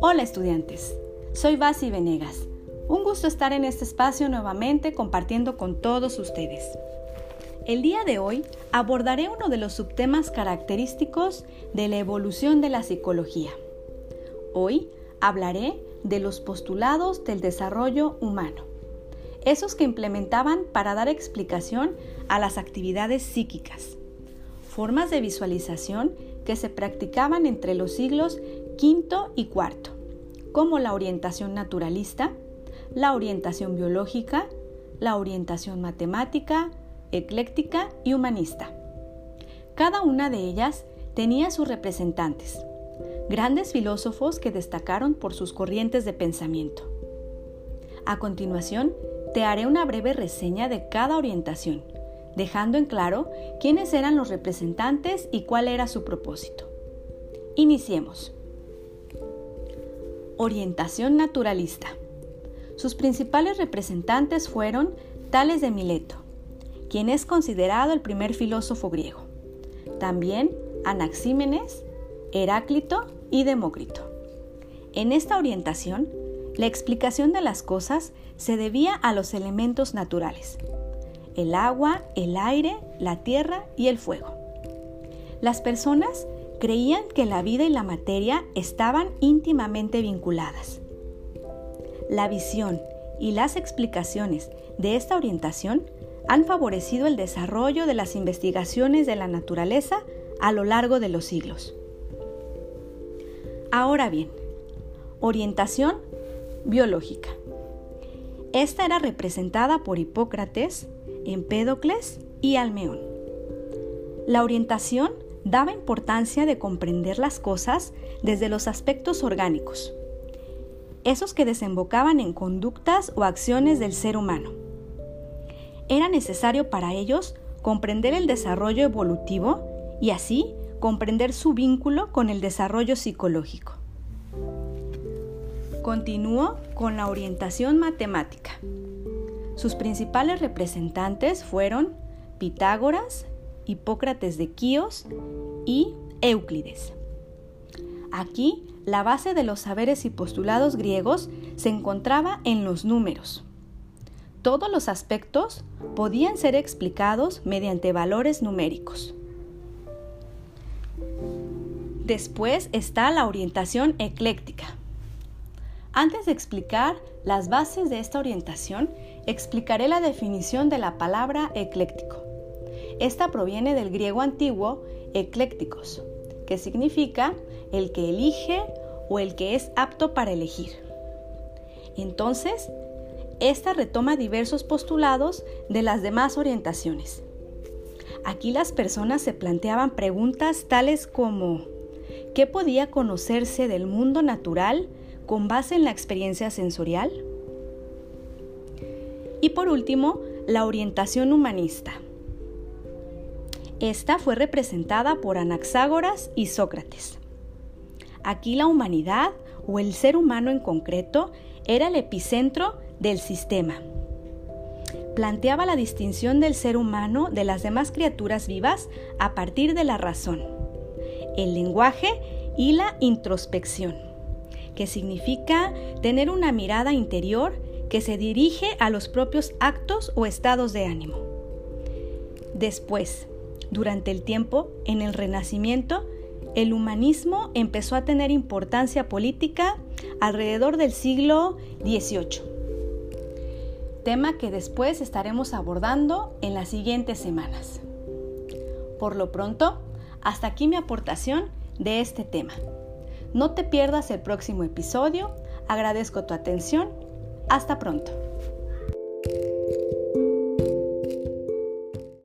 Hola estudiantes, soy Basi Venegas. Un gusto estar en este espacio nuevamente compartiendo con todos ustedes. El día de hoy abordaré uno de los subtemas característicos de la evolución de la psicología. Hoy hablaré de los postulados del desarrollo humano esos que implementaban para dar explicación a las actividades psíquicas, formas de visualización que se practicaban entre los siglos V y IV, como la orientación naturalista, la orientación biológica, la orientación matemática, ecléctica y humanista. Cada una de ellas tenía sus representantes, grandes filósofos que destacaron por sus corrientes de pensamiento. A continuación, te haré una breve reseña de cada orientación, dejando en claro quiénes eran los representantes y cuál era su propósito. Iniciemos. Orientación naturalista. Sus principales representantes fueron Tales de Mileto, quien es considerado el primer filósofo griego. También Anaxímenes, Heráclito y Demócrito. En esta orientación, la explicación de las cosas se debía a los elementos naturales, el agua, el aire, la tierra y el fuego. Las personas creían que la vida y la materia estaban íntimamente vinculadas. La visión y las explicaciones de esta orientación han favorecido el desarrollo de las investigaciones de la naturaleza a lo largo de los siglos. Ahora bien, orientación biológica. Esta era representada por Hipócrates, Empédocles y Almeón. La orientación daba importancia de comprender las cosas desde los aspectos orgánicos, esos que desembocaban en conductas o acciones del ser humano. Era necesario para ellos comprender el desarrollo evolutivo y así comprender su vínculo con el desarrollo psicológico. Continúo con la orientación matemática. Sus principales representantes fueron Pitágoras, Hipócrates de Quíos y Euclides. Aquí, la base de los saberes y postulados griegos se encontraba en los números. Todos los aspectos podían ser explicados mediante valores numéricos. Después está la orientación ecléctica. Antes de explicar las bases de esta orientación, explicaré la definición de la palabra ecléctico. Esta proviene del griego antiguo eclécticos, que significa el que elige o el que es apto para elegir. Entonces, esta retoma diversos postulados de las demás orientaciones. Aquí las personas se planteaban preguntas tales como ¿qué podía conocerse del mundo natural con base en la experiencia sensorial. Y por último, la orientación humanista. Esta fue representada por Anaxágoras y Sócrates. Aquí la humanidad o el ser humano en concreto era el epicentro del sistema. Planteaba la distinción del ser humano de las demás criaturas vivas a partir de la razón, el lenguaje y la introspección que significa tener una mirada interior que se dirige a los propios actos o estados de ánimo. Después, durante el tiempo, en el Renacimiento, el humanismo empezó a tener importancia política alrededor del siglo XVIII, tema que después estaremos abordando en las siguientes semanas. Por lo pronto, hasta aquí mi aportación de este tema. No te pierdas el próximo episodio. Agradezco tu atención. Hasta pronto.